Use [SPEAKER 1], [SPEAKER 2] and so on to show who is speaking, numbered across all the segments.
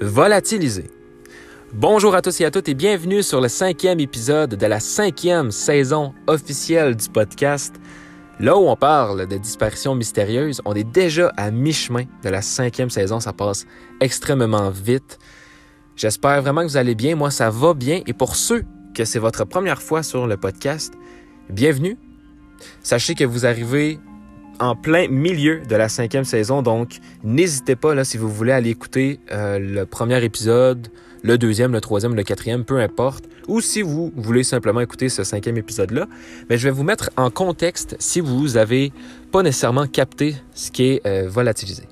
[SPEAKER 1] Volatiliser. Bonjour à tous et à toutes et bienvenue sur le cinquième épisode de la cinquième saison officielle du podcast. Là où on parle de disparitions mystérieuses, on est déjà à mi-chemin de la cinquième saison. Ça passe extrêmement vite. J'espère vraiment que vous allez bien. Moi, ça va bien. Et pour ceux que c'est votre première fois sur le podcast, bienvenue. Sachez que vous arrivez en plein milieu de la cinquième saison, donc n'hésitez pas là si vous voulez aller écouter euh, le premier épisode, le deuxième, le troisième, le quatrième, peu importe, ou si vous voulez simplement écouter ce cinquième épisode-là, mais je vais vous mettre en contexte si vous avez pas nécessairement capté ce qui est euh, volatilisé.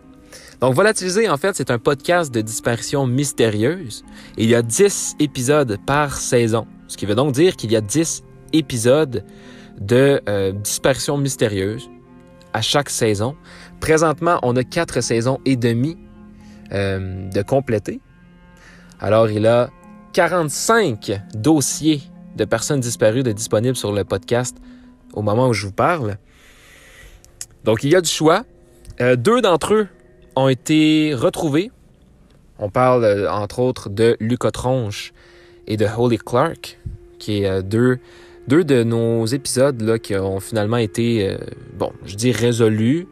[SPEAKER 1] Donc Volatilisé, en fait, c'est un podcast de disparition mystérieuse. il y a 10 épisodes par saison, ce qui veut donc dire qu'il y a 10 épisodes de euh, disparition mystérieuse à chaque saison. Présentement, on a quatre saisons et demie euh, de compléter. Alors, il a 45 dossiers de personnes disparues de disponibles sur le podcast au moment où je vous parle. Donc, il y a du choix. Euh, deux d'entre eux ont été retrouvés. On parle, euh, entre autres, de Lucas Tronche et de Holy Clark, qui est deux deux de nos épisodes qui ont finalement été, euh, bon, je dis résolus,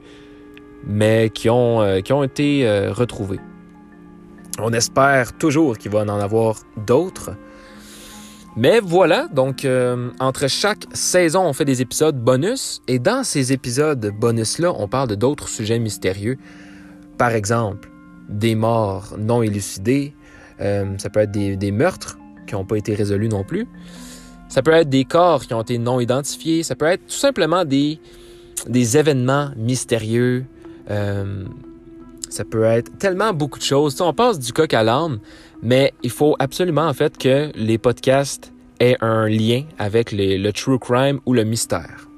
[SPEAKER 1] mais qui ont, euh, qui ont été euh, retrouvés. On espère toujours qu'il va en avoir d'autres. Mais voilà, donc entre chaque saison, on fait des épisodes bonus. Et dans ces épisodes bonus-là, on parle de d'autres sujets mystérieux. Par exemple, des morts non élucidées. ça peut être des meurtres qui n'ont pas été résolus non plus. Ça peut être des corps qui ont été non identifiés. Ça peut être tout simplement des, des événements mystérieux. Euh, ça peut être tellement beaucoup de choses. on passe du coq à l'âme, mais il faut absolument en fait que les podcasts aient un lien avec le true crime ou le mystère.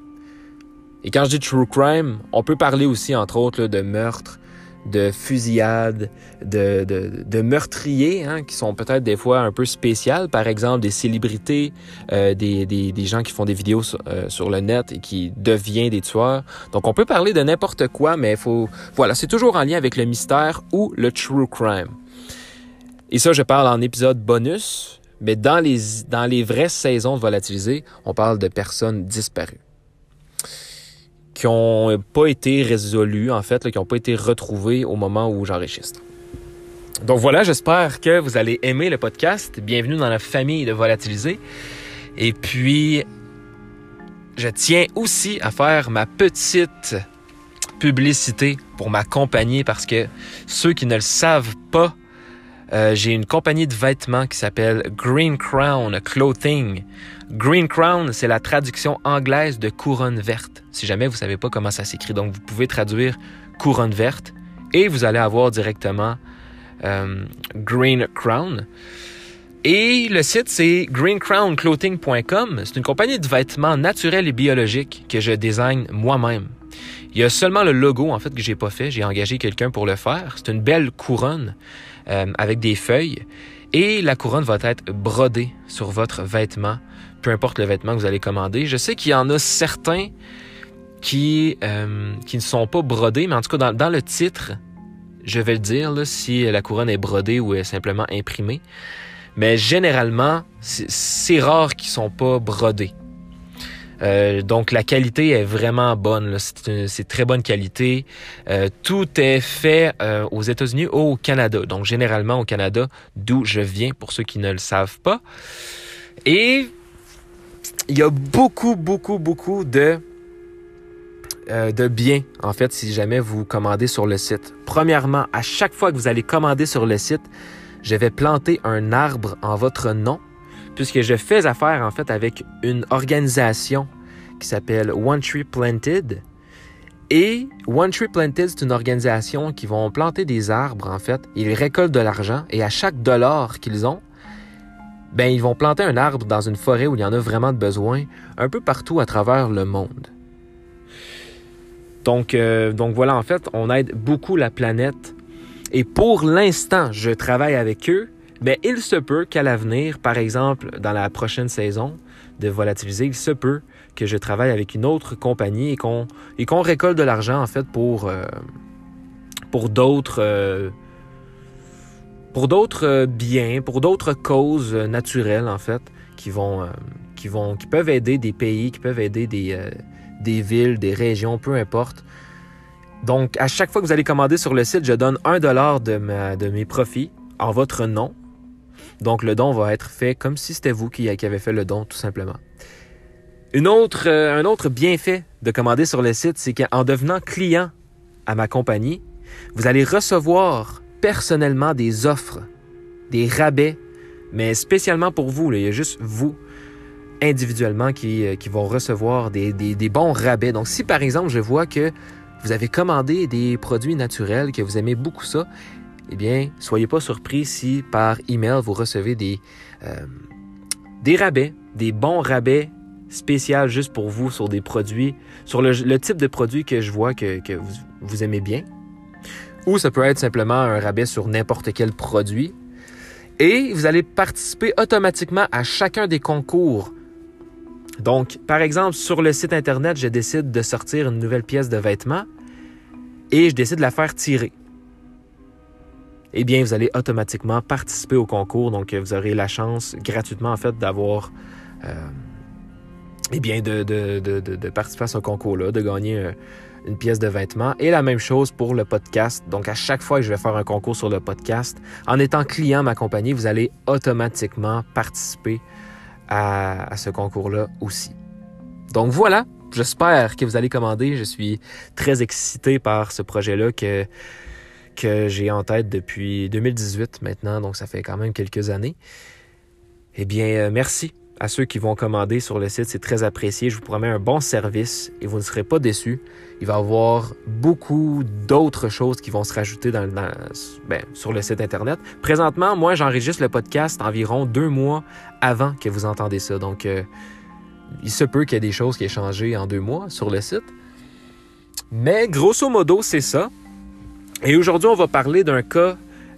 [SPEAKER 1] Et quand je dis true crime, on peut parler aussi entre autres de meurtre, de fusillades, de, de, de meurtriers hein, qui sont peut-être des fois un peu spéciales, par exemple des célébrités, euh, des, des, des, gens qui font des vidéos sur, euh, sur, le net et qui deviennent des tueurs. Donc on peut parler de n'importe quoi, mais faut voilà, c'est toujours en lien avec le mystère ou le true crime. Et ça, je parle en épisode bonus, mais dans les, dans les vraies saisons de Volatiliser, on parle de personnes disparues qui n'ont pas été résolus, en fait, qui n'ont pas été retrouvés au moment où j'enregistre. Donc voilà, j'espère que vous allez aimer le podcast. Bienvenue dans la famille de Volatiliser. Et puis, je tiens aussi à faire ma petite publicité pour ma compagnie parce que ceux qui ne le savent pas, euh, j'ai une compagnie de vêtements qui s'appelle Green Crown Clothing. Green Crown, c'est la traduction anglaise de couronne verte. Si jamais vous savez pas comment ça s'écrit, donc vous pouvez traduire couronne verte et vous allez avoir directement euh, Green Crown. Et le site, c'est greencrownclothing.com. C'est une compagnie de vêtements naturels et biologiques que je design moi-même. Il y a seulement le logo, en fait, que j'ai pas fait. J'ai engagé quelqu'un pour le faire. C'est une belle couronne euh, avec des feuilles. Et la couronne va être brodée sur votre vêtement, peu importe le vêtement que vous allez commander. Je sais qu'il y en a certains qui, euh, qui ne sont pas brodés, mais en tout cas, dans, le titre, je vais le dire, si la couronne est brodée ou est simplement imprimée. Mais généralement, c'est rare qu'ils sont pas brodés. Euh, donc la qualité est vraiment bonne. C'est très bonne qualité. Euh, tout est fait aux États-Unis ou au Canada. Donc généralement au Canada, d'où je viens pour ceux qui ne le savent pas. Et il y a beaucoup, beaucoup, beaucoup de de biens, en fait, si jamais vous commandez sur le site. Premièrement, à chaque fois que vous allez commander sur le site, je vais planter un arbre en votre nom puisque je fais affaire en fait avec une organisation qui s'appelle One Tree Planted. Et One Tree Planted, c'est une organisation qui vont planter des arbres en fait. Ils récoltent de l'argent et à chaque dollar qu'ils ont, ben ils vont planter un arbre dans une forêt où il y en a vraiment de besoin, un peu partout à travers le monde. Donc, euh, donc voilà, en fait, on aide beaucoup la planète. Et pour l'instant, je travaille avec eux mais il se peut qu'à l'avenir, par exemple, dans la prochaine saison de Volatiliser, il se peut que je travaille avec une autre compagnie et qu'on récolte de l'argent en fait pour euh, pour d'autres euh, pour d'autres biens, pour d'autres causes naturelles en fait, qui vont, qui vont, qui peuvent aider des pays, qui peuvent aider des, des villes, des régions, peu importe. Donc, à chaque fois que vous allez commander sur le site, je donne un dollar de, de mes profits en votre nom. Donc, le don va être fait comme si c'était vous qui, avez fait le don, tout simplement. Une autre, euh, un autre bienfait de commander sur le site, c'est qu'en devenant client à ma compagnie, vous allez recevoir personnellement des offres, des rabais, mais spécialement pour vous. Il y a juste vous individuellement qui, euh, qui vont recevoir des, des, des bons rabais. Donc, si par exemple, je vois que vous avez commandé des produits naturels, que vous aimez beaucoup ça, eh bien, soyez pas surpris si par email vous recevez des, euh, des rabais, des bons rabais spéciaux juste pour vous sur des produits, sur le, type de produit que je vois que, que vous, vous, aimez bien. Ou ça peut être simplement un rabais sur n'importe quel produit. Et vous allez participer automatiquement à chacun des concours. Donc, par exemple, sur le site Internet, je décide de sortir une nouvelle pièce de vêtement et je décide de la faire tirer eh bien, vous allez automatiquement participer au concours. Donc, vous aurez la chance gratuitement, en fait, d'avoir, euh, eh bien, de, participer à ce concours-là, de gagner euh, une pièce de vêtement. Et la même chose pour le podcast. Donc, à chaque fois que je vais faire un concours sur le podcast, en étant client ma compagnie, vous allez automatiquement participer à, ce concours-là aussi. Donc, voilà. J'espère que vous allez commander. Je suis très excité par ce projet-là que que j'ai en tête depuis 2018 maintenant, donc ça fait quand même quelques années. Eh bien, euh, merci à ceux qui vont commander sur le site, c'est très apprécié. Je vous promets un bon service et vous ne serez pas déçus. Il va y avoir beaucoup d'autres choses qui vont se rajouter ben, sur le site Internet. Présentement, moi, j'enregistre le podcast environ deux mois avant que vous entendez ça. Donc, euh, il se peut qu'il y ait des choses qui aient changé en deux mois sur le site. Mais grosso modo, c'est ça. Et aujourd'hui, on va parler d'un cas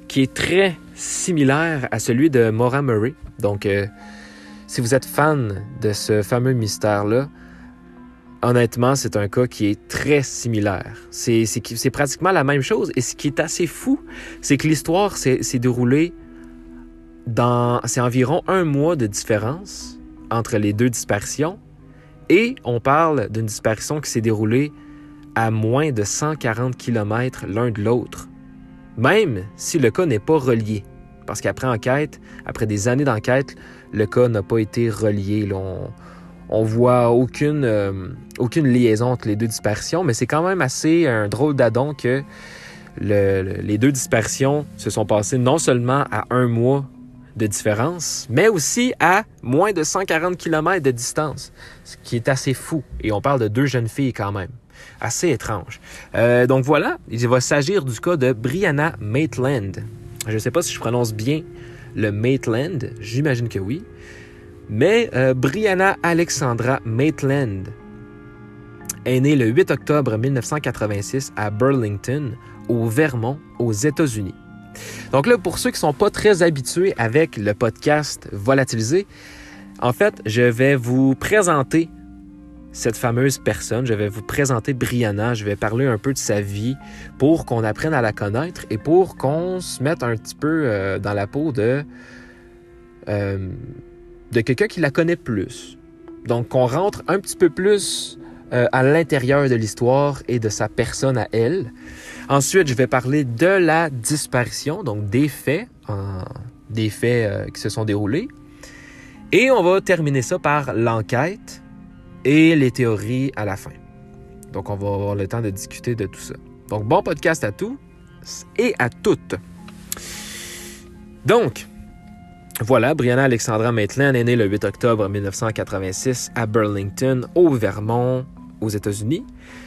[SPEAKER 1] qui est très similaire à celui de Maura Murray. Donc, euh, si vous êtes fan de ce fameux mystère-là, honnêtement, c'est un cas qui est très similaire. C'est pratiquement la même chose. Et ce qui est assez fou, c'est que l'histoire s'est déroulée dans... C'est environ un mois de différence entre les deux disparitions. Et on parle d'une disparition qui s'est déroulée à moins de 140 km l'un de l'autre, même si le cas n'est pas relié. Parce qu'après enquête, après des années d'enquête, le cas n'a pas été relié. on, voit aucune, euh, aucune liaison entre les deux disparitions, mais c'est quand même assez drôle d'adon que les deux disparitions se sont passées non seulement à un mois de différence, mais aussi à moins de 140 km de distance, ce qui est assez fou. Et on parle de deux jeunes filles quand même assez étrange. Euh, donc voilà, il va s'agir du cas de Brianna Maitland. Je ne sais pas si je prononce bien le Maitland, j'imagine que oui. Mais euh, Brianna Alexandra Maitland est née le 8 octobre 1986 à Burlington, au Vermont, aux États-Unis. Donc là, pour ceux qui ne sont pas très habitués avec le podcast Volatilisé, en fait, je vais vous présenter cette fameuse personne. Je vais vous présenter Brianna. Je vais parler un peu de sa vie pour qu'on apprenne à la connaître et pour qu'on se mette un petit peu euh, dans la peau de, euh, de quelqu'un qui la connaît plus. Donc, qu'on rentre un petit peu plus euh, à l'intérieur de l'histoire et de sa personne à elle. Ensuite, je vais parler de la disparition, donc des faits, des faits qui se sont déroulés. Et on va terminer ça par l'enquête et les théories à la fin. Donc, on va avoir le temps de discuter de tout ça. Donc, bon podcast à tous et à toutes. Donc, voilà, Brianna Alexandra Maitland est née le 8 octobre 1986 à Burlington, au Vermont, aux États-Unis.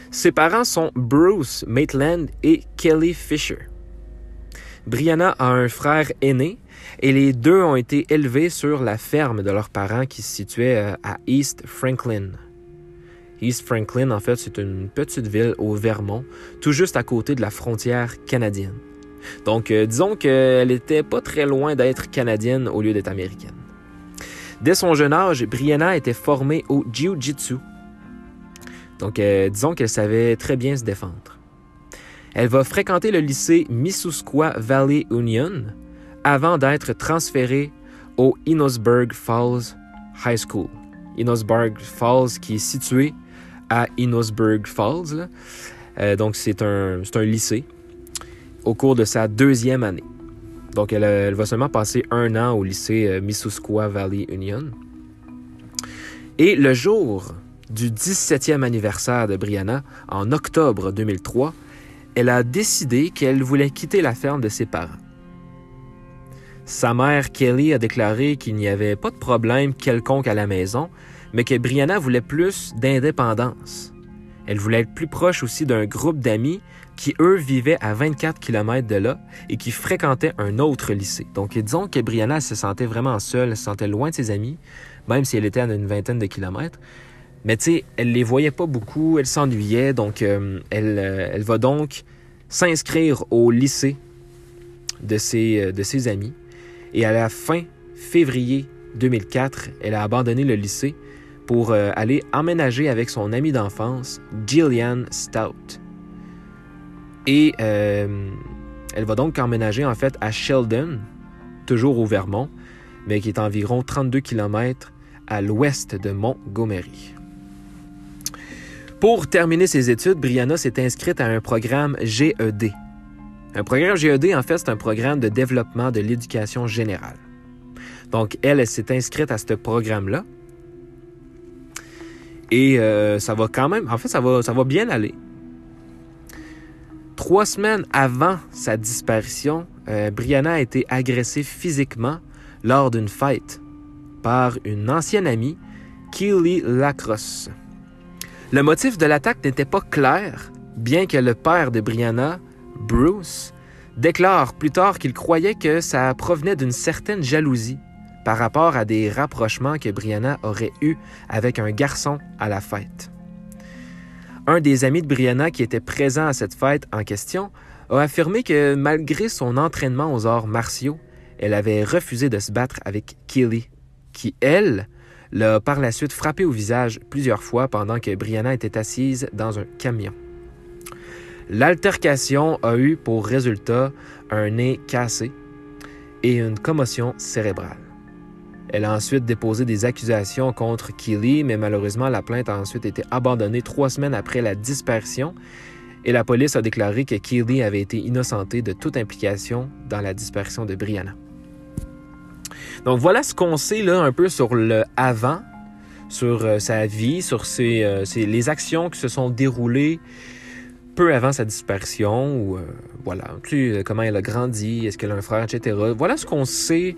[SPEAKER 1] Ses parents sont Bruce Maitland et Kelly Fisher. Brianna a un frère aîné et les deux ont été élevés sur la ferme de leurs parents qui se situait euh, à East Franklin. East Franklin, en fait, c'est une petite ville au Vermont, tout juste à côté de la frontière canadienne. Donc, euh, disons qu'elle n'était pas très loin d'être canadienne au lieu d'être américaine. Dès son jeune âge, Brianna était formée au Jiu-Jitsu. Donc, euh, disons qu'elle savait très bien se défendre. Elle va fréquenter le lycée Missisquoi Valley Union avant d'être transférée au Enosburg Falls High School. Enosburg Falls qui est situé à Enosburg Falls. Euh, donc c'est un, lycée au cours de sa deuxième année. Donc elle, va seulement passer un an au lycée euh, Missisquoi Valley Union. Et le jour du 17e anniversaire de Brianna, en octobre 2003, elle a décidé qu'elle voulait quitter la ferme de ses parents. Sa mère Kelly a déclaré qu'il n'y avait pas de problème quelconque à la maison, mais que Brianna voulait plus d'indépendance. Elle voulait être plus proche aussi d'un groupe d'amis qui, eux, vivaient à 24 km de là et qui fréquentaient un autre lycée. Donc, disons que Brianna se sentait vraiment seule, elle se sentait loin de ses amis, même si elle était à une vingtaine de kilomètres. Mais tu sais, elle les voyait pas beaucoup, elle s'ennuyait, donc euh, elle, euh, elle, va donc s'inscrire au lycée de ses, euh, de ses amis. Et à la fin février 2004, elle a abandonné le lycée pour aller emménager avec son amie d'enfance, Gillian Stout. Et elle va donc emménager en fait à Sheldon, toujours au Vermont, mais qui est environ 32 km à l'ouest de Montgomery. Pour terminer ses études, Brianna s'est inscrite à un programme GED. Un programme GED, en fait, c'est un programme de développement de l'éducation générale. Donc, elle, elle s'est inscrite à ce programme-là. Et euh, ça va quand même, en fait, ça va, bien aller. Trois semaines avant sa disparition, euh, Brianna a été agressée physiquement lors d'une fête par une ancienne amie, Keely Lacrosse. Le motif de l'attaque n'était pas clair, bien que le père de Brianna, Bruce, déclare plus tard qu'il croyait que ça provenait d'une certaine jalousie par rapport à des rapprochements que Brianna aurait eus avec un garçon à la fête. Un des amis de Brianna qui était présent à cette fête en question a affirmé que malgré son entraînement aux arts martiaux, elle avait refusé de se battre avec Kelly, qui, elle, l'a par la suite frappé au visage plusieurs fois pendant que Brianna était assise dans un camion. L'altercation a eu pour résultat un nez cassé et une commotion cérébrale. Elle a ensuite déposé des accusations contre Keely, mais malheureusement, la plainte a ensuite été abandonnée trois semaines après la disparition et la police a déclaré que Keely avait été innocentée de toute implication dans la disparition de Brianna. Donc voilà ce qu'on sait là un peu sur le avant, sur euh, sa vie, sur euh, les actions qui se sont déroulées peu avant sa disparition, ou euh, voilà, comment elle a grandi, est-ce qu'elle a un frère, etc. Voilà ce qu'on sait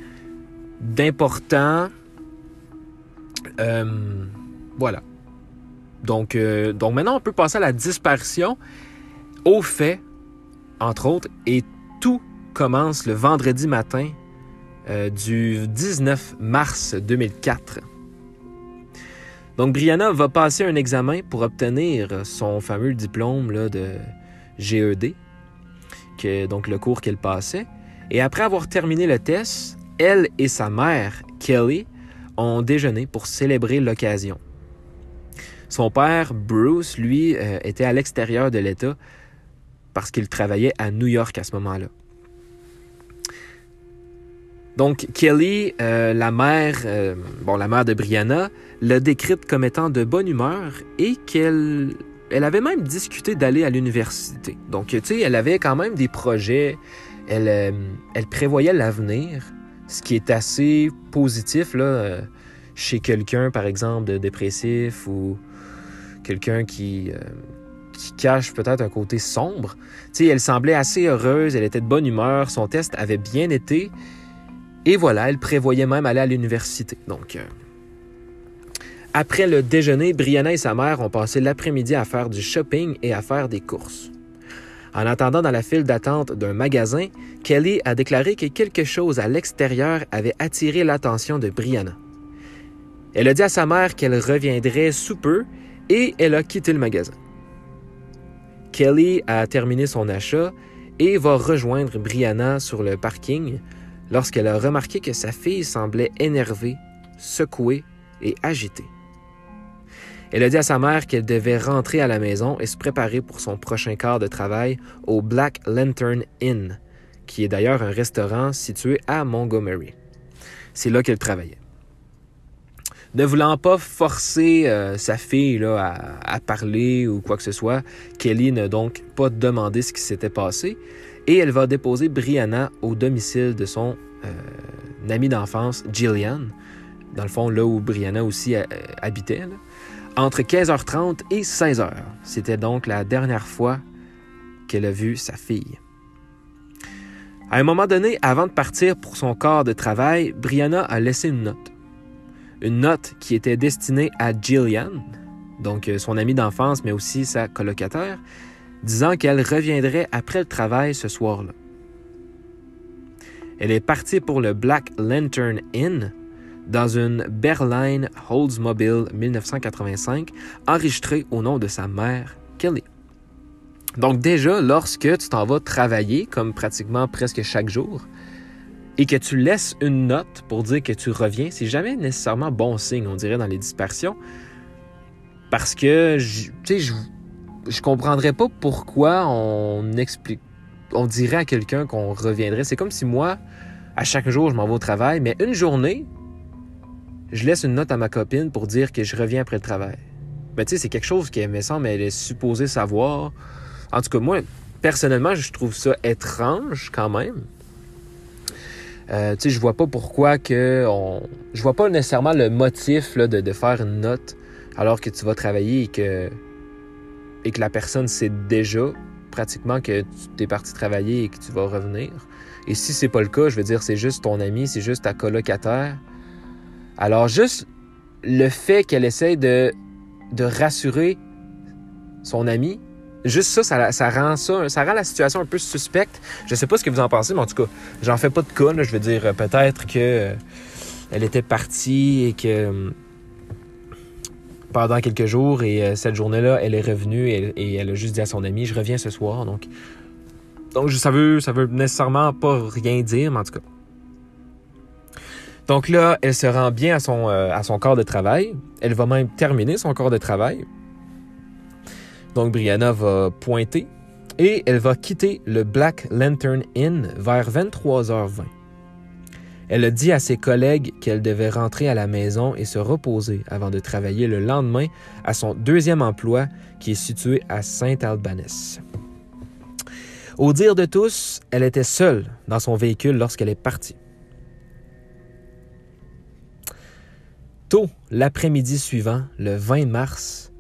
[SPEAKER 1] d'important. voilà. Donc, donc maintenant, on peut passer à la disparition, au fait, entre autres, et tout commence le vendredi matin euh, du 19 mars 2004. Donc Brianna va passer un examen pour obtenir son fameux diplôme là, de GED, que, donc le cours qu'elle passait. Et après avoir terminé le test, elle et sa mère, Kelly, ont déjeuné pour célébrer l'occasion. Son père, Bruce, lui, euh, était à l'extérieur de l'État parce qu'il travaillait à New York à ce moment-là. Donc, Kelly, euh, la mère, euh, bon, la mère de Brianna, l'a décrite comme étant de bonne humeur et qu'elle elle avait même discuté d'aller à l'université. Donc, tu sais, elle avait quand même des projets, elle, elle prévoyait l'avenir, ce qui est assez positif là, chez quelqu'un, par exemple, de dépressif ou quelqu'un qui, qui cache peut-être un côté sombre. Elle semblait assez heureuse, elle était de bonne humeur, son test avait bien été et voilà, elle prévoyait même aller à l'université. Donc, euh, après le déjeuner, Brianna et sa mère ont passé l'après-midi à faire du shopping et à faire des courses. En attendant dans la file d'attente d'un magasin, Kelly a déclaré que quelque chose à l'extérieur avait attiré l'attention de Brianna. Elle a dit à sa mère qu'elle reviendrait sous peu et elle a quitté le magasin. Kelly a terminé son achat et va rejoindre Brianna sur le parking lorsqu'elle a remarqué que sa fille semblait énervée, secouée et agitée. Elle a dit à sa mère qu'elle devait rentrer à la maison et se préparer pour son prochain quart de travail au Black Lantern Inn, qui est d'ailleurs un restaurant situé à Montgomery. C'est là qu'elle travaillait. Ne voulant pas forcer euh, sa fille là, à, parler ou quoi que ce soit, Kelly n'a donc pas demandé ce qui s'était passé et elle va déposer Brianna au domicile de son euh, ami d'enfance, Jillian, dans le fond là où Brianna aussi euh, habitait, entre 15h30 et 16h. C'était donc la dernière fois qu'elle a vu sa fille. À un moment donné, avant de partir pour son corps de travail, Brianna a laissé une note une note qui était destinée à Jillian, donc euh, son amie d'enfance, mais aussi sa colocataire, disant qu'elle reviendrait après le travail ce soir-là. Elle est partie pour le Black Lantern Inn dans une Berline Oldsmobile 1985 enregistrée au nom de sa mère, Kelly. Donc déjà, lorsque tu t'en vas travailler, comme pratiquement presque chaque jour, et que tu laisses une note pour dire que tu reviens, c'est jamais nécessairement bon signe, on dirait, dans les dispersions. Parce que, tu sais, je, je comprendrais pas pourquoi on explique, on dirait à quelqu'un qu'on reviendrait. C'est comme si moi, à chaque jour, je m'en vais au travail, mais une journée, je laisse une note à ma copine pour dire que je reviens après le travail. Mais tu sais, c'est quelque chose qui, me semble, elle est supposée savoir. En tout cas, moi, personnellement, je trouve ça étrange quand même. Euh, tu sais, je vois pas pourquoi que on... je vois pas nécessairement le motif de, de, faire une note alors que tu vas travailler et que et que la personne sait déjà pratiquement que tu es parti travailler et que tu vas revenir. Et si c'est pas le cas, je veux dire, c'est juste ton ami, c'est juste ta colocataire. Alors juste le fait qu'elle essaie de, rassurer son ami, Juste ça, ça, rend ça, ça rend la situation un peu suspecte. Je sais pas ce que vous en pensez, mais en tout cas, j'en fais pas de cas. Je veux dire, peut-être que euh, elle était partie et que euh, pendant quelques jours et euh, cette journée-là, elle est revenue et, elle a juste dit à son ami, je reviens ce soir. Donc, donc ça veut, ça veut nécessairement pas rien dire, mais en tout cas. Donc là, elle se rend bien à son, à son corps de travail. Elle va même terminer son corps de travail. Donc Brianna va pointer et elle va quitter le Black Lantern Inn vers 23h20. Elle a dit à ses collègues qu'elle devait rentrer à la maison et se reposer avant de travailler le lendemain à son deuxième emploi qui est situé à Saint-Albanès. Au dire de tous, elle était seule dans son véhicule lorsqu'elle est partie. Tôt l'après-midi suivant, le 20 mars,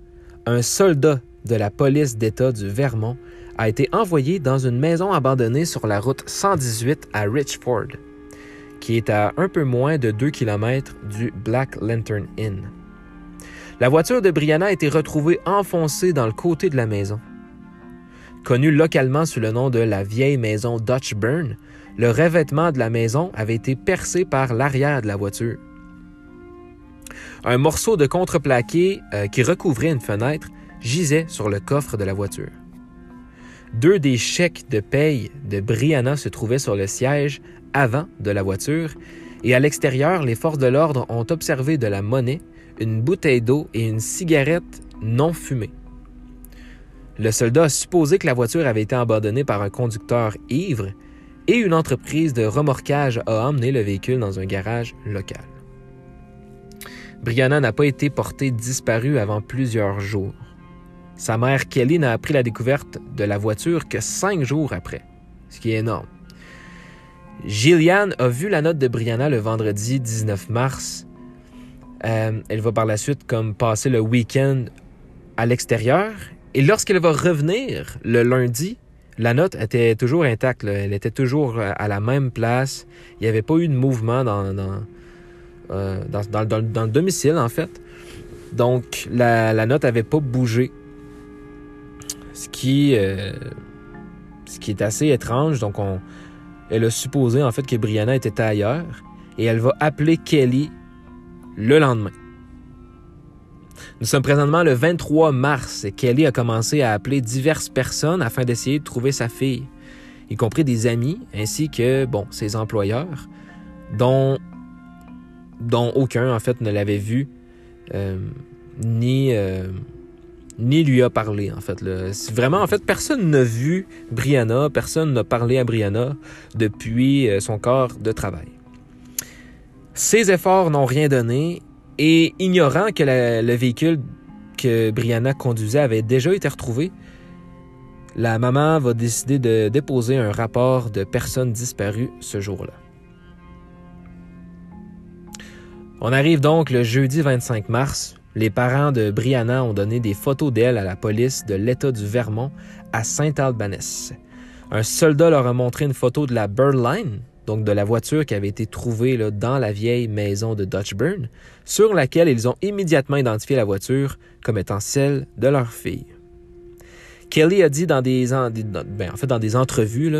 [SPEAKER 1] un soldat de la police d'État du Vermont a été envoyé dans une maison abandonnée sur la route 118 à Richford, qui est à un peu moins de 2 km du Black Lantern Inn. La voiture de Brianna a été retrouvée enfoncée dans le côté de la maison. Connue localement sous le nom de la vieille maison Dutch Burn, le revêtement de la maison avait été percé par l'arrière de la voiture. Un morceau de contreplaqué euh, qui recouvrait une fenêtre gisait sur le coffre de la voiture. Deux des chèques de paye de Brianna se trouvaient sur le siège avant de la voiture et à l'extérieur, les forces de l'ordre ont observé de la monnaie, une bouteille d'eau et une cigarette non fumée. Le soldat a supposé que la voiture avait été abandonnée par un conducteur ivre et une entreprise de remorquage a emmené le véhicule dans un garage local. Brianna n'a pas été portée disparue avant plusieurs jours. Sa mère Kelly n'a appris la découverte de la voiture que cinq jours après, ce qui est énorme. Gillian a vu la note de Brianna le vendredi 19 mars. Euh, elle va par la suite comme passer le week-end à l'extérieur. Et lorsqu'elle va revenir le lundi, la note était toujours intacte. Elle était toujours à la même place. Il n'y avait pas eu de mouvement dans, euh, le domicile, en fait. Donc, la, note n'avait pas bougé ce qui, euh, ce qui est assez étrange. Donc, on, elle a supposé en fait que Brianna était ailleurs et elle va appeler Kelly le lendemain. Nous sommes présentement le 23 mars et Kelly a commencé à appeler diverses personnes afin d'essayer de trouver sa fille, y compris des amis ainsi que bon ses employeurs, dont dont aucun en fait ne l'avait vu euh, ni euh, ni lui a parlé, en fait. Vraiment, en fait, personne n'a vu Brianna, personne n'a parlé à Brianna depuis euh, son corps de travail. Ses efforts n'ont rien donné et ignorant que le véhicule que Brianna conduisait avait déjà été retrouvé, la maman va décider de déposer un rapport de personnes disparues ce jour-là. On arrive donc le jeudi 25 mars. Les parents de Brianna ont donné des photos d'elle à la police de l'État du Vermont à Saint-Albanès. Un soldat leur a montré une photo de la Birdline, donc de la voiture qui avait été trouvée dans la vieille maison de Dutchburn, sur laquelle ils ont immédiatement identifié la voiture comme étant celle de leur fille. Kelly a dit dans des, ben, entrevues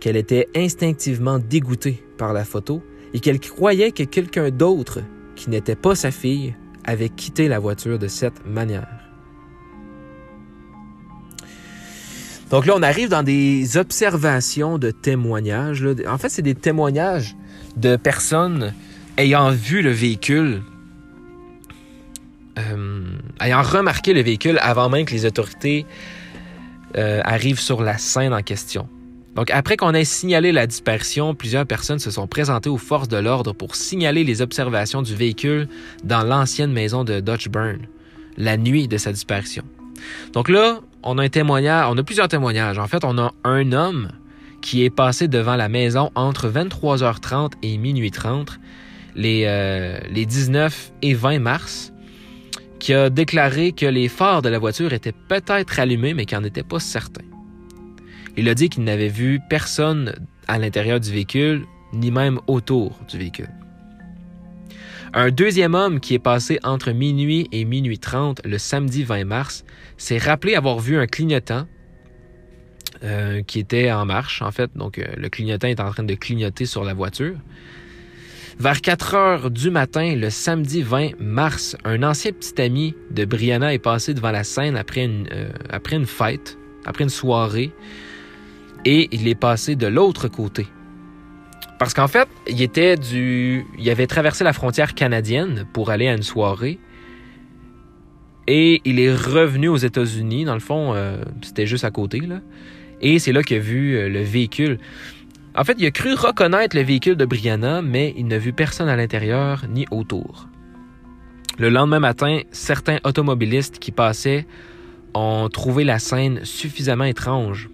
[SPEAKER 1] qu'elle était instinctivement dégoûtée par la photo et qu'elle croyait que quelqu'un d'autre qui n'était pas sa fille, avait quitté la voiture de cette manière. Donc là, on arrive dans des observations de témoignages. En fait, c'est des témoignages de personnes ayant vu le véhicule, euh, ayant remarqué le véhicule avant même que les autorités euh, arrivent sur la scène en question. Donc, après qu'on ait signalé la disparition, plusieurs personnes se sont présentées aux forces de l'ordre pour signaler les observations du véhicule dans l'ancienne maison de Dutch Burn, la nuit de sa disparition. Donc là, on a un témoignage, on a plusieurs témoignages. En fait, on a un homme qui est passé devant la maison entre 23h30 et minuit 30 les, euh, les 19 et 20 mars, qui a déclaré que les phares de la voiture étaient peut-être allumés, mais qu'il n'en était pas certain. Il a dit qu'il n'avait vu personne à l'intérieur du véhicule, ni même autour du véhicule. Un deuxième homme qui est passé entre minuit et minuit 30 le samedi 20 mars s'est rappelé avoir vu un clignotant euh, qui était en marche, en fait. Donc, euh, le clignotant est en train de clignoter sur la voiture. Vers 4 heures du matin, le samedi 20 mars, un ancien petit ami de Brianna est passé devant la scène après une, euh, après une fête, après une soirée, et il est passé de l'autre côté. Parce qu'en fait, il était du, il avait traversé la frontière canadienne pour aller à une soirée. Et il est revenu aux États-Unis. Dans le fond, euh, c'était juste à côté là. Et c'est là qu'il a vu euh, le véhicule. En fait, il a cru reconnaître le véhicule de Brianna, mais il n'a vu personne à l'intérieur ni autour. Le lendemain matin, certains automobilistes qui passaient ont trouvé la scène suffisamment étrange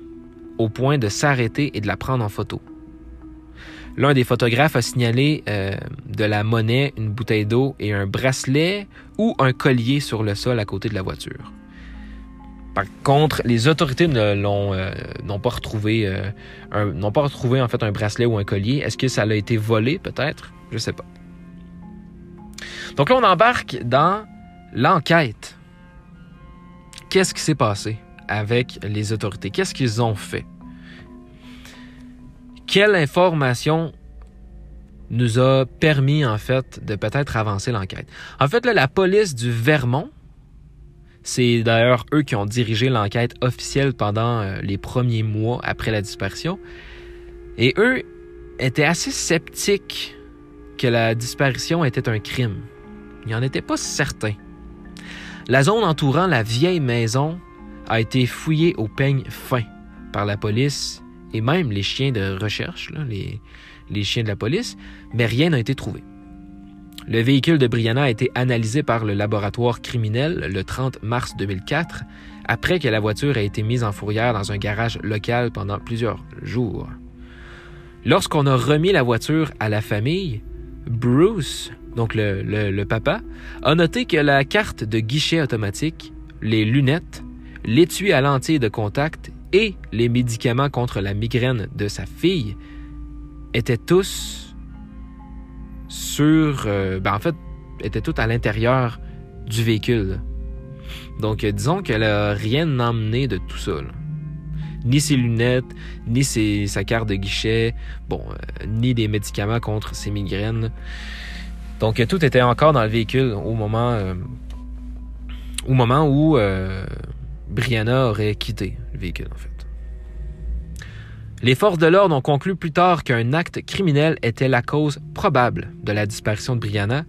[SPEAKER 1] au point de s'arrêter et de la prendre en photo. L'un des photographes a signalé euh, de la monnaie, une bouteille d'eau et un bracelet ou un collier sur le sol à côté de la voiture. Par contre, les autorités euh, n'ont pas retrouvé euh, n'ont pas retrouvé en fait un bracelet ou un collier. Est-ce que ça a été volé peut-être? Je sais pas. Donc là, on embarque dans l'enquête. Qu'est-ce qui s'est passé? Avec les autorités Qu'est-ce qu'ils ont fait? Quelle information nous a permis, en fait, de peut-être avancer l'enquête? En fait, la police du Vermont, c'est d'ailleurs eux qui ont dirigé l'enquête officielle pendant euh, les premiers mois après la disparition. Et eux étaient assez sceptiques que la disparition était un crime. Ils n'en étaient pas certains. La zone entourant la vieille maison a été fouillée au peigne fin par la police et même les chiens de recherche, les, chiens de la police, mais rien n'a été trouvé. Le véhicule de Brianna a été analysé par le laboratoire criminel le 30 mars 2004, après que la voiture ait été mise en fourrière dans un garage local pendant plusieurs jours. Lorsqu'on a remis la voiture à la famille, Bruce, donc le papa, a noté que la carte de guichet automatique, les lunettes, l'étui à lentilles de contact et les médicaments contre la migraine de sa fille étaient tous sur... Euh, ben en fait, étaient tous à l'intérieur du véhicule. Donc, euh, disons qu'elle a rien emmené de tout ça. Ni ses lunettes, ni sa carte de guichet, bon, euh, ni des médicaments contre ses migraines. Donc, tout était encore dans le véhicule au moment, au moment où Brianna aurait quitté le véhicule, en fait. Les forces de l'ordre ont conclu plus tard qu'un acte criminel était la cause probable de la disparition de Brianna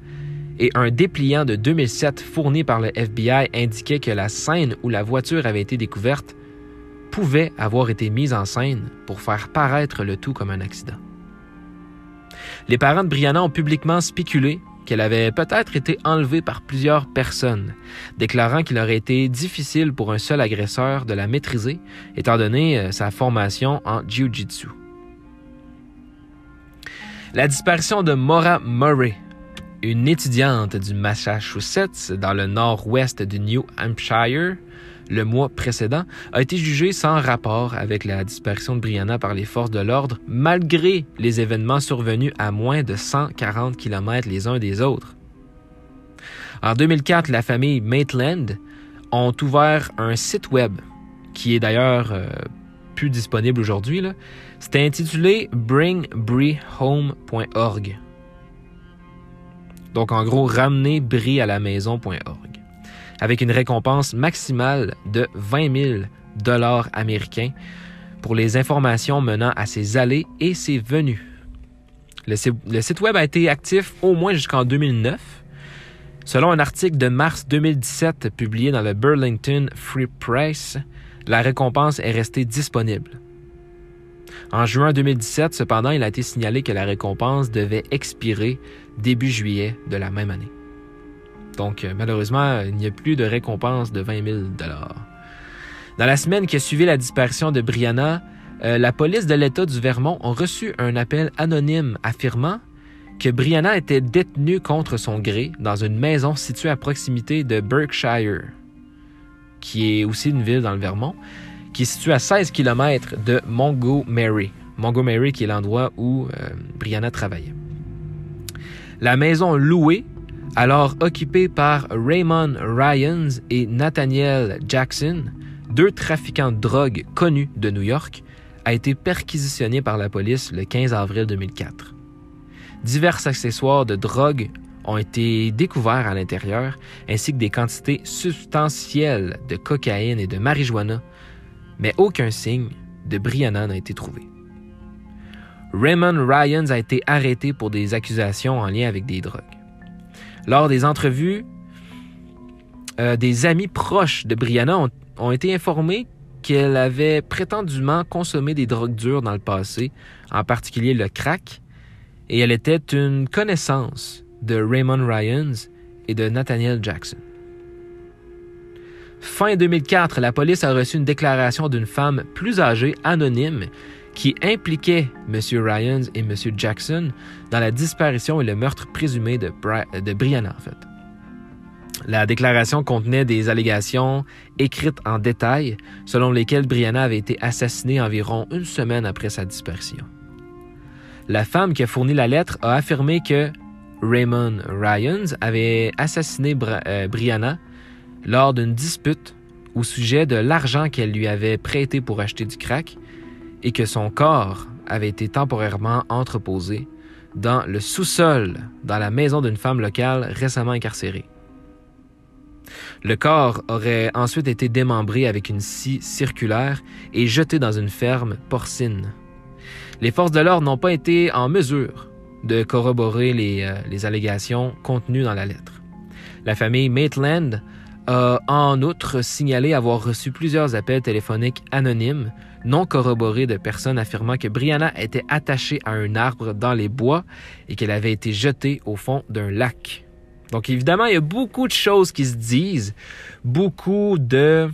[SPEAKER 1] et un dépliant de 2007 fourni par le FBI indiquait que la scène où la voiture avait été découverte pouvait avoir été mise en scène pour faire paraître le tout comme un accident. Les parents de Brianna ont publiquement spéculé qu'elle avait peut-être été enlevée par plusieurs personnes, déclarant qu'il aurait été difficile pour un seul agresseur de la maîtriser, étant donné euh, sa formation en Jiu-Jitsu. La disparition de Maura Murray, une étudiante du Massachusetts dans le nord-ouest du New Hampshire, le mois précédent, a été jugée sans rapport avec la disparition de Brianna par les forces de l'ordre, malgré les événements survenus à moins de 140 km les uns des autres. En 2004, la famille Maitland ont ouvert un site web qui est d'ailleurs euh, plus disponible aujourd'hui. C'était intitulé bringbriehome.org. Donc en gros, ramener Brie à la maison.org avec une récompense maximale de 20 000 dollars américains pour les informations menant à ses allées et ses venues. Le, site web a été actif au moins jusqu'en 2009. Selon un article de mars 2017 publié dans le Burlington Free Press, la récompense est restée disponible. En juin 2017, cependant, il a été signalé que la récompense devait expirer début juillet de la même année. Donc, euh, malheureusement, il n'y a plus de récompense de 20 000 Dans la semaine qui a suivi la disparition de Brianna, euh, la police de l'État du Vermont a reçu un appel anonyme affirmant que Brianna était détenue contre son gré dans une maison située à proximité de Berkshire, qui est aussi une ville dans le Vermont, qui est située à 16 km de Montgomery. Montgomery, qui est l'endroit où euh, Brianna travaillait. La maison louée alors occupé par Raymond Ryans et Nathaniel Jackson, deux trafiquants de drogue connus de New York, a été perquisitionné par la police le 15 avril 2004. Divers accessoires de drogue ont été découverts à l'intérieur, ainsi que des quantités substantielles de cocaïne et de marijuana, mais aucun signe de Brianna n'a été trouvé. Raymond Ryans a été arrêté pour des accusations en lien avec des drogues. Lors des entrevues, euh, des amis proches de Brianna ont, été informés qu'elle avait prétendument consommé des drogues dures dans le passé, en particulier le crack, et elle était une connaissance de Raymond Ryans et de Nathaniel Jackson. Fin 2004, la police a reçu une déclaration d'une femme plus âgée, anonyme, qui impliquait M. Ryans et M. Jackson dans la disparition et le meurtre présumé de, Brianna. En fait. La déclaration contenait des allégations écrites en détail selon lesquelles Brianna avait été assassinée environ une semaine après sa disparition. La femme qui a fourni la lettre a affirmé que Raymond Ryans avait assassiné euh, Brianna lors d'une dispute au sujet de l'argent qu'elle lui avait prêté pour acheter du crack et que son corps avait été temporairement entreposé dans le sous-sol dans la maison d'une femme locale récemment incarcérée. Le corps aurait ensuite été démembré avec une scie circulaire et jeté dans une ferme porcine. Les forces de l'ordre n'ont pas été en mesure de corroborer les, euh, allégations contenues dans la lettre. La famille Maitland a en outre signalé avoir reçu plusieurs appels téléphoniques anonymes non corroborés de personnes affirmant que Brianna était attachée à un arbre dans les bois et qu'elle avait été jetée au fond d'un lac. Donc évidemment, il y a beaucoup de choses qui se disent, beaucoup de...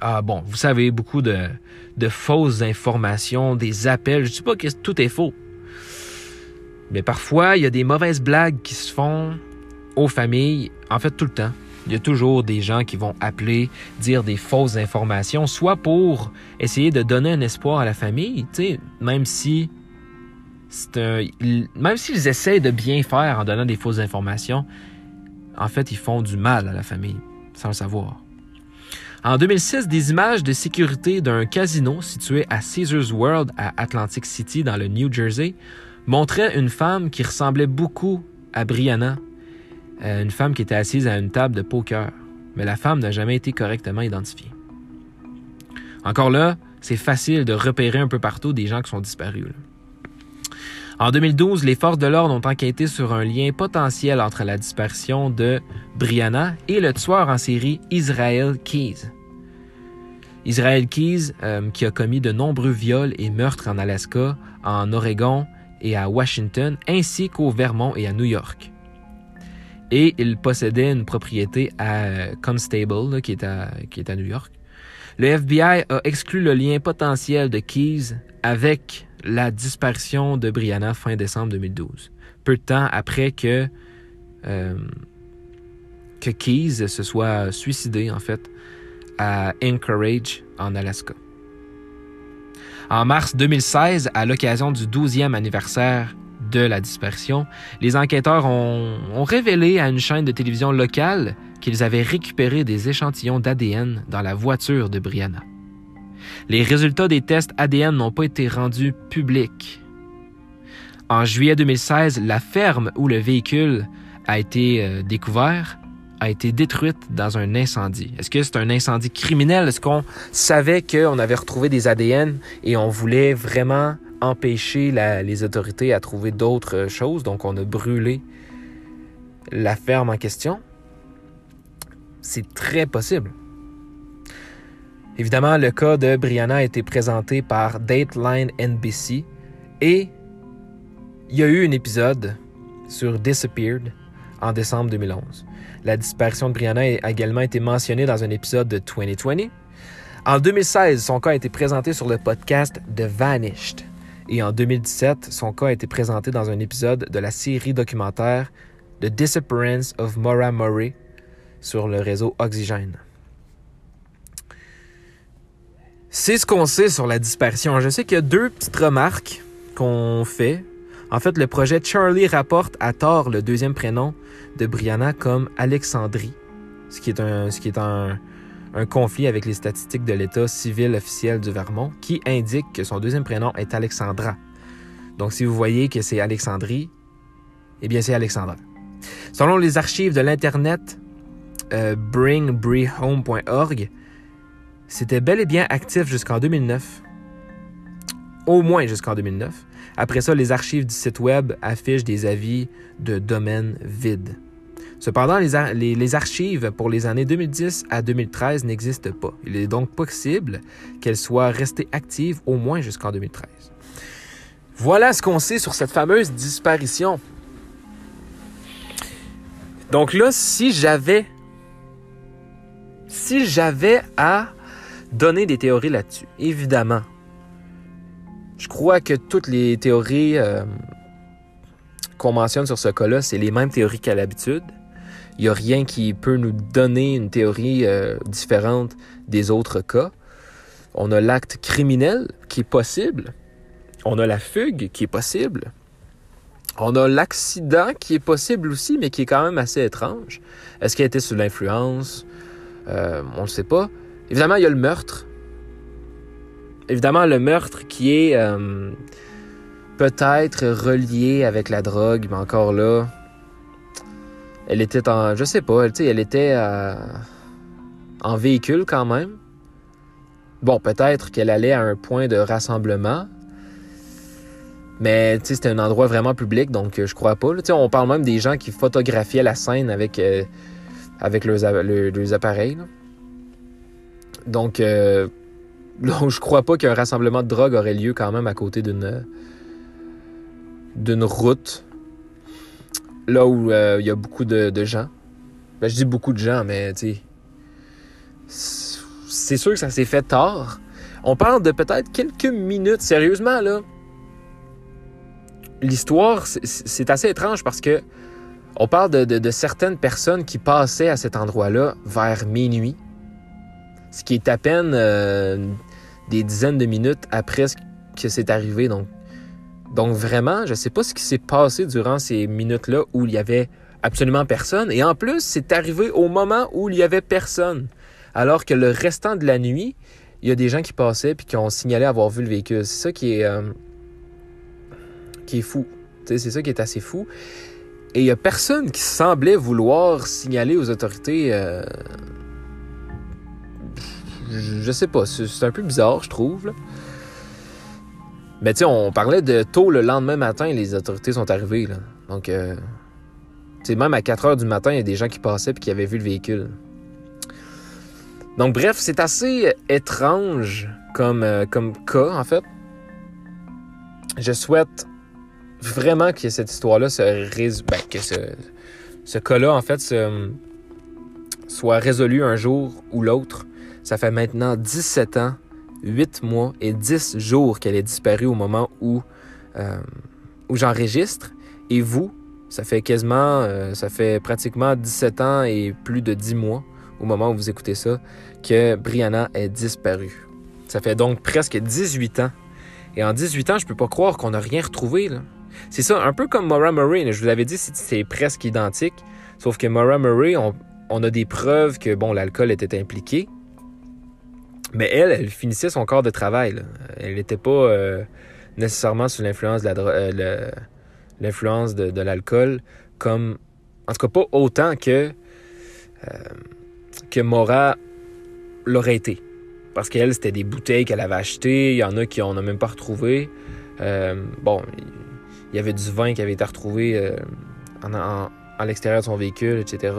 [SPEAKER 1] Ah bon, vous savez, beaucoup de, de fausses informations, des appels. Je ne dis pas que tout est faux. Mais parfois, il y a des mauvaises blagues qui se font aux familles, en fait tout le temps. Il y a toujours des gens qui vont appeler, dire des fausses informations, soit pour essayer de donner un espoir à la famille, même si même s'ils essaient de bien faire en donnant des fausses informations, en fait, ils font du mal à la famille, sans le savoir. En 2006, des images de sécurité d'un casino situé à Caesars World à Atlantic City, dans le New Jersey, montraient une femme qui ressemblait beaucoup à Brianna euh, une femme qui était assise à une table de poker, mais la femme n'a jamais été correctement identifiée. Encore là, c'est facile de repérer un peu partout des gens qui sont disparus. En 2012, les forces de l'ordre ont enquêté sur un lien potentiel entre la disparition de Brianna et le tueur en série Israel Keys. Israel Keys, euh, qui a commis de nombreux viols et meurtres en Alaska, en Oregon et à Washington, ainsi qu'au Vermont et à New York. Et il possédait une propriété à Constable, qui, est à, New York. Le FBI a exclu le lien potentiel de Keys avec la disparition de Brianna fin décembre 2012, peu de temps après que, euh, que Keys se soit suicidé, en fait, à Anchorage, en Alaska. En mars 2016, à l'occasion du 12e anniversaire de la disparition, les enquêteurs ont, ont, révélé à une chaîne de télévision locale qu'ils avaient récupéré des échantillons d'ADN dans la voiture de Brianna. Les résultats des tests ADN n'ont pas été rendus publics. En juillet 2016, la ferme où le véhicule a été euh, découvert a été détruite dans un incendie. Est-ce que c'est un incendie criminel? Est-ce qu'on savait qu'on avait retrouvé des ADN et on voulait vraiment empêcher la, les autorités à trouver d'autres choses? Donc on a brûlé la ferme en question? C'est très possible. Évidemment, le cas de Brianna a été présenté par Dateline NBC et il y a eu un épisode sur Disappeared en décembre 2011. La disparition de Brianna a également été mentionnée dans un épisode de 2020. En 2016, son cas a été présenté sur le podcast The Vanished. Et en 2017, son cas a été présenté dans un épisode de la série documentaire The Disappearance of Maura Murray sur le réseau Oxygène. C'est ce qu'on sait sur la disparition. Je sais qu'il y a deux petites remarques qu'on fait. En fait, le projet Charlie rapporte à tort le deuxième prénom de Brianna comme Alexandrie, ce qui est un, ce qui est un, un conflit avec les statistiques de l'État civil officiel du Vermont, qui indique que son deuxième prénom est Alexandra. Donc, si vous voyez que c'est Alexandrie, eh bien, c'est Alexandra. Selon les archives de l'Internet euh, bringbriehome.org, c'était bel et bien actif jusqu'en 2009. Au moins jusqu'en 2009. Après ça, les archives du site web affichent des avis de domaine vide. Cependant, les, ar les, les, archives pour les années 2010 à 2013 n'existent pas. Il est donc possible qu'elles soient restées actives au moins jusqu'en 2013. Voilà ce qu'on sait sur cette fameuse disparition. Donc là, si j'avais si j'avais à donner des théories là-dessus. Évidemment, je crois que toutes les théories euh, qu'on mentionne sur ce cas-là, c'est les mêmes théories qu'à l'habitude. Il n'y a rien qui peut nous donner une théorie euh, différente des autres cas. On a l'acte criminel qui est possible. On a la fugue qui est possible. On a l'accident qui est possible aussi, mais qui est quand même assez étrange. Est-ce qu'elle était sous l'influence? Euh, on ne sait pas. Évidemment, il y a le meurtre. Évidemment, le meurtre qui est euh, peut-être relié avec la drogue, mais encore là, elle était en, je sais pas, elle était euh, en véhicule quand même. Bon, peut-être qu'elle allait à un point de rassemblement, mais c'était un endroit vraiment public, donc je crois pas. on parle même des gens qui photographiaient la scène avec, euh, avec leurs, appareils. Donc, euh, donc, je crois pas qu'un rassemblement de drogue aurait lieu quand même à côté d'une route là où euh, il y a beaucoup de, gens. Ben, je dis beaucoup de gens, mais tu c'est sûr que ça s'est fait tard. On parle de peut-être quelques minutes. Sérieusement, là, l'histoire, c'est assez étrange parce que on parle de, certaines personnes qui passaient à cet endroit-là vers minuit ce qui est à peine euh, des dizaines de minutes après que c'est arrivé. Donc, donc vraiment, je ne sais pas ce qui s'est passé durant ces minutes-là où il y avait absolument personne. Et en plus, c'est arrivé au moment où il y avait personne. Alors que le restant de la nuit, il y a des gens qui passaient puis qui ont signalé avoir vu le véhicule. C'est ça qui est, euh, qui est fou. C'est ça qui est assez fou. Et il n'y a personne qui semblait vouloir signaler aux autorités euh, je, sais pas, c'est un peu bizarre, je trouve. Mais tu sais, on parlait de tôt le lendemain matin, les autorités sont arrivées. Là. Donc, euh, tu sais, même à 4 heures du matin, il y a des gens qui passaient et qui avaient vu le véhicule. Donc, bref, c'est assez étrange comme, euh, comme cas, en fait. Je souhaite vraiment que cette histoire-là se résolve. Ben, que ce, ce cas-là, en fait, soit résolu un jour ou l'autre. Ça fait maintenant 17 ans, 8 mois et 10 jours qu'elle est disparue au moment où, euh, où j'enregistre. Et vous, ça fait quasiment, euh, ça fait pratiquement 17 ans et plus de 10 mois au moment où vous écoutez ça que Brianna est disparue. Ça fait donc presque 18 ans. Et en 18 ans, je peux pas croire qu'on n'a rien retrouvé. C'est ça, un peu comme Maura Murray. Je vous l'avais dit, c'est presque identique. Sauf que Maura Murray, on, on a des preuves que bon, l'alcool était impliqué. Mais elle, elle finissait son corps de travail. Elle n'était pas euh, nécessairement sous l'influence de euh, l'influence de, l'alcool, comme en tout cas pas autant que euh, que Mora l'aurait été. Parce qu'elle, c'était des bouteilles qu'elle avait achetées. Il y en a qui on n'a même pas retrouvé. bon, il y avait du vin qui avait été retrouvé en, l'extérieur de son véhicule, etc.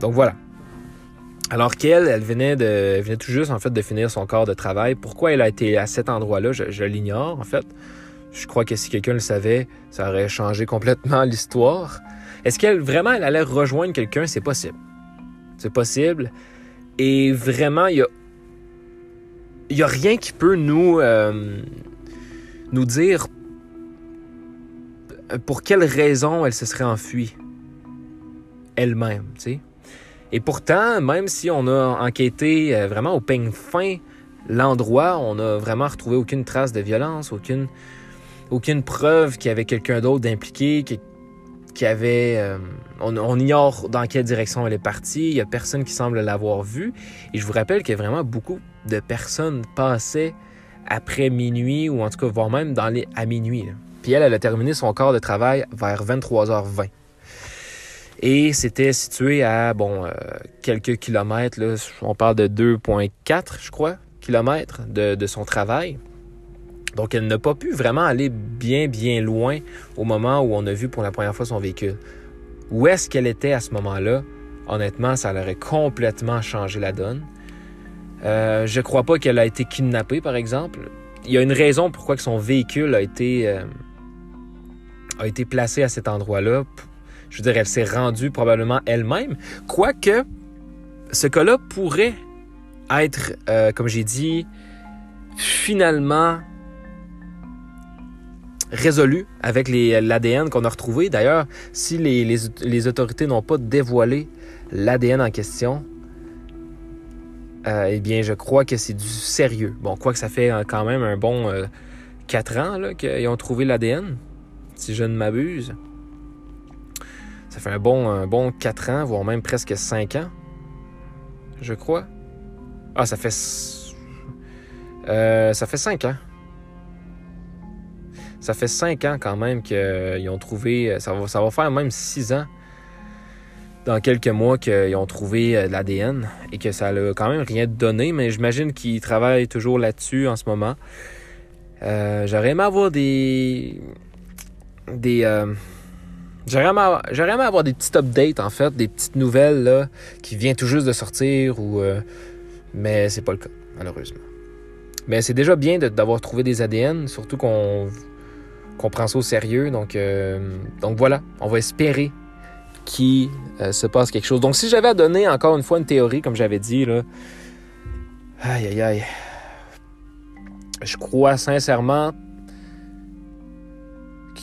[SPEAKER 1] donc voilà. Alors qu'elle, elle venait de, venait tout juste en fait de finir son corps de travail. Pourquoi elle a été à cet endroit-là, je, l'ignore en fait. Je crois que si quelqu'un le savait, ça aurait changé complètement l'histoire. Est-ce qu'elle vraiment elle allait rejoindre quelqu'un? C'est possible. C'est possible. Et vraiment, il y a, y a rien qui peut nous euh, nous dire pour quelle raison elle se serait enfuie elle-même, tu sais? Et pourtant, même si on a enquêté euh, vraiment au peigne fin l'endroit, on n'a vraiment retrouvé aucune trace de violence, aucune, preuve qu'il y avait quelqu'un d'autre d'impliqué, qui, avait... Euh, on, ignore dans quelle direction elle est partie, il n'y a personne qui semble l'avoir vue. Et je vous rappelle qu'il y a vraiment beaucoup de personnes passaient après minuit, ou en tout cas, voire même dans les, à minuit. Puis elle, elle a terminé son corps de travail vers 23h20. Et c'était situé à, bon, euh, quelques kilomètres, là, on parle de 2,4, je crois, kilomètres de, son travail. Donc, elle n'a pas pu vraiment aller bien, bien loin au moment où on a vu pour la première fois son véhicule. Où est-ce qu'elle était à ce moment-là? Honnêtement, ça aurait complètement changé la donne. Euh, je crois pas qu'elle a été kidnappée, par exemple. Il y a une raison pourquoi que son véhicule a été, euh, a été placé à cet endroit-là je veux dire, elle s'est rendue probablement elle-même. Quoique, ce cas-là pourrait être, euh, comme j'ai dit, finalement résolu avec l'ADN qu'on a retrouvé. D'ailleurs, si les, autorités n'ont pas dévoilé l'ADN en question, euh, eh bien, je crois que c'est du sérieux. Bon, quoi que ça fait euh, quand même un bon 4 ans qu'ils ont trouvé l'ADN, si je ne m'abuse. Ça fait un bon, un bon 4 ans, voire même presque 5 ans, je crois. Ah, ça fait... Euh, ça fait 5 ans. Ça fait 5 ans quand même qu'ils ont trouvé... Ça va, ça va faire même 6 ans dans quelques mois qu'ils ont trouvé euh, de l'ADN et que ça n'a quand même rien donné, mais j'imagine qu'ils travaillent toujours là-dessus en ce moment. Euh, j'aurais aimé avoir des... des... J'aurais aimé, avoir des petites updates, en fait, des petites nouvelles là, qui viennent tout juste de sortir, ou, euh, mais c'est pas le cas, malheureusement. Mais c'est déjà bien d'avoir trouvé des ADN, surtout qu'on prend ça au sérieux. Donc, euh, donc voilà, on va espérer qu'il euh, se passe quelque chose. Donc si j'avais à donner encore une fois une théorie, comme j'avais dit, là, aïe aïe aïe, je crois sincèrement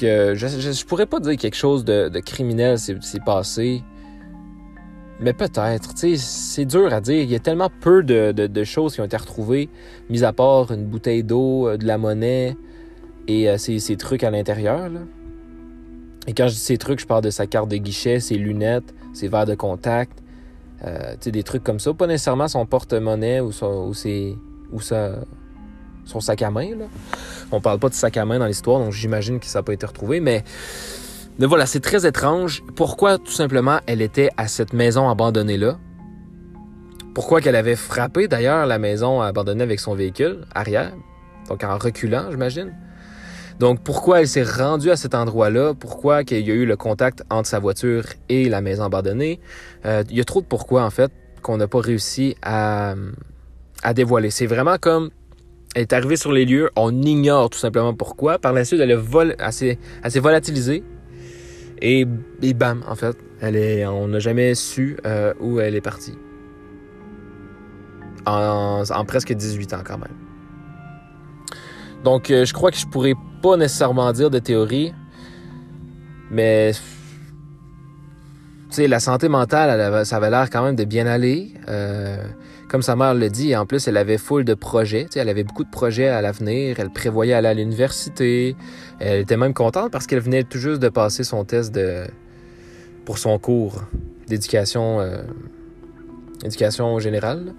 [SPEAKER 1] je, je, pourrais pas dire quelque chose de, criminel s'est passé. Mais peut-être, tu sais, c'est dur à dire. Il y a tellement peu de, choses qui ont été retrouvées, mis à part une bouteille d'eau, euh, de la monnaie et euh, ces, trucs à l'intérieur. Et quand je dis ces trucs, je parle de sa carte de guichet, ses lunettes, ses verres de contact, euh, tu sais, des trucs comme ça. Pas nécessairement son porte-monnaie ou, son, ou, ses, ou sa, son sac à main. Là. On parle pas de sac à main dans l'histoire, donc j'imagine que ça n'a pas été retrouvé, mais... mais voilà, c'est très étrange. Pourquoi tout simplement elle était à cette maison abandonnée-là? Pourquoi qu'elle avait frappé d'ailleurs la maison abandonnée avec son véhicule arrière? donc en reculant, j'imagine? Donc, pourquoi elle s'est rendue à cet endroit-là? Pourquoi qu'il y a eu le contact entre sa voiture et la maison abandonnée? Euh, il y a trop de pourquoi, en fait, qu'on n'a pas réussi à, à dévoiler. C'est vraiment comme elle est arrivée sur les lieux, on ignore tout simplement pourquoi. Par la suite, elle, s'est volatilisée. Et, et, bam, en fait, elle est, on n'a jamais su euh, où elle est partie. En, presque 18 ans, quand même. Donc, euh, je crois que je pourrais pas nécessairement dire de théorie, mais tu sais, la santé mentale, ça avait l'air quand même de bien aller. Euh, comme sa mère le dit, en plus, elle avait full de projets. Elle avait beaucoup de projets à l'avenir. Elle prévoyait aller à l'université. Elle était même contente parce qu'elle venait tout juste de passer son test de pour son cours d'éducation euh, éducation générale.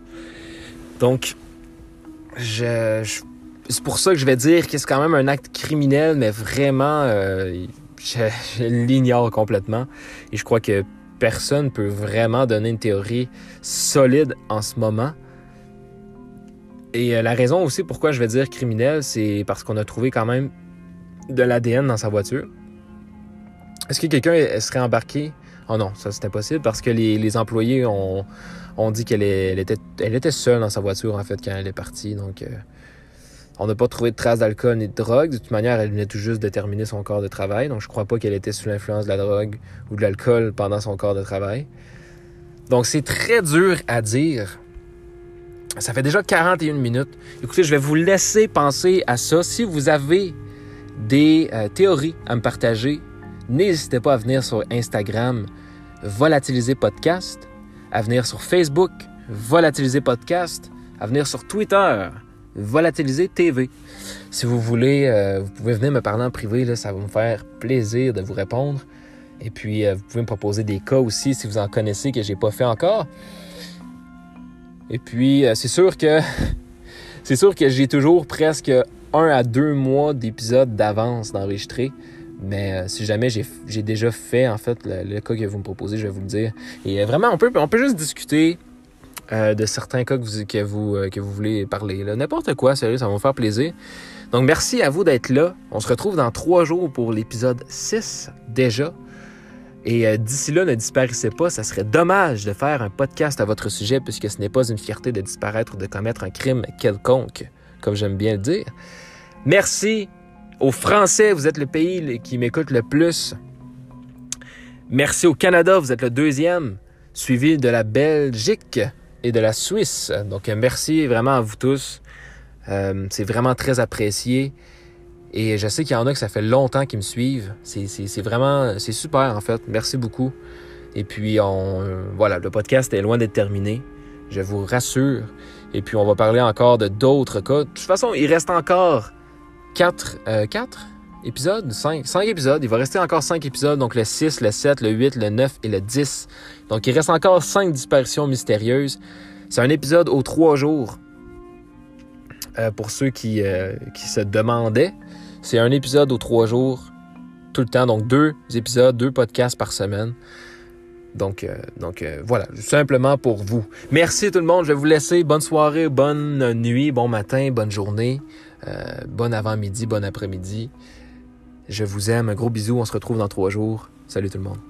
[SPEAKER 1] Donc, c'est pour ça que je vais dire que c'est quand même un acte criminel, mais vraiment, euh, je, l'ignore complètement. Et je crois que personne peut vraiment donner une théorie solide en ce moment. Et euh, la raison aussi pourquoi je vais dire criminel, c'est parce qu'on a trouvé quand même de l'ADN dans sa voiture. Est-ce que quelqu'un serait embarqué? Oh non, ça c'est impossible parce que les, employés ont, dit qu'elle était, elle était seule dans sa voiture en fait quand elle est partie. Donc, euh, on n'a pas trouvé de traces d'alcool ni de drogue. De toute manière, elle venait tout juste de terminer son corps de travail. Donc, je crois pas qu'elle était sous l'influence de la drogue ou de l'alcool pendant son corps de travail. Donc, c'est très dur à dire. Ça fait déjà 41 minutes. Écoutez, je vais vous laisser penser à ça. Si vous avez des euh, théories à me partager, n'hésitez pas à venir sur Instagram, Volatiliser Podcast, à venir sur Facebook, Volatiliser Podcast, à venir sur Twitter, Volatiliser TV. Si vous voulez, euh, vous pouvez venir me parler en privé, là, ça va me faire plaisir de vous répondre. Et puis, euh, vous pouvez me proposer des cas aussi si vous en connaissez que j'ai pas fait encore. Et puis, euh, c'est sûr que c'est sûr que j'ai toujours presque un à deux mois d'épisodes d'avance d'enregistrer. Mais si jamais j'ai déjà fait, en fait, le, cas que vous me proposez, je vais vous le dire. Et vraiment, on peut, on peut juste discuter euh, de certains cas que vous, que vous, euh, que vous voulez parler. N'importe quoi, sérieux, ça va me faire plaisir. Donc, merci à vous d'être là. On se retrouve dans trois jours pour l'épisode 6 déjà. Et euh, d'ici là, ne disparaissez pas. Ça serait dommage de faire un podcast à votre sujet puisque ce n'est pas une fierté de disparaître ou de commettre un crime quelconque, comme j'aime bien le dire. Merci aux Français. Vous êtes le pays qui m'écoute le plus. Merci au Canada. Vous êtes le deuxième, suivi de la Belgique et de la Suisse. Donc euh, merci vraiment à vous tous. Euh, c'est vraiment très apprécié. Et je sais qu'il y en a que ça fait longtemps qu'ils me suivent. C'est vraiment, c'est super en fait. Merci beaucoup. Et puis on, euh, voilà, le podcast est loin d'être terminé. Je vous rassure. Et puis on va parler encore de d'autres cas. De toute façon, il reste encore quatre, quatre épisodes, 5, 5 épisodes. Il va rester encore 5 épisodes, donc le 6, le 7, le 8, le 9 et le 10. Donc il reste encore 5 disparitions mystérieuses. C'est un épisode aux 3 jours. Euh, pour ceux qui, euh, qui se demandaient, c'est un épisode aux 3 jours tout le temps. Donc deux épisodes, deux podcasts par semaine. Donc, euh, donc voilà, simplement pour vous. Merci tout le monde. Je vais vous laisser. Bonne soirée, bonne nuit, bon matin, bonne journée, bon avant-midi, bon après-midi. Je vous aime. Un gros bisou. On se retrouve dans trois jours. Salut tout le monde.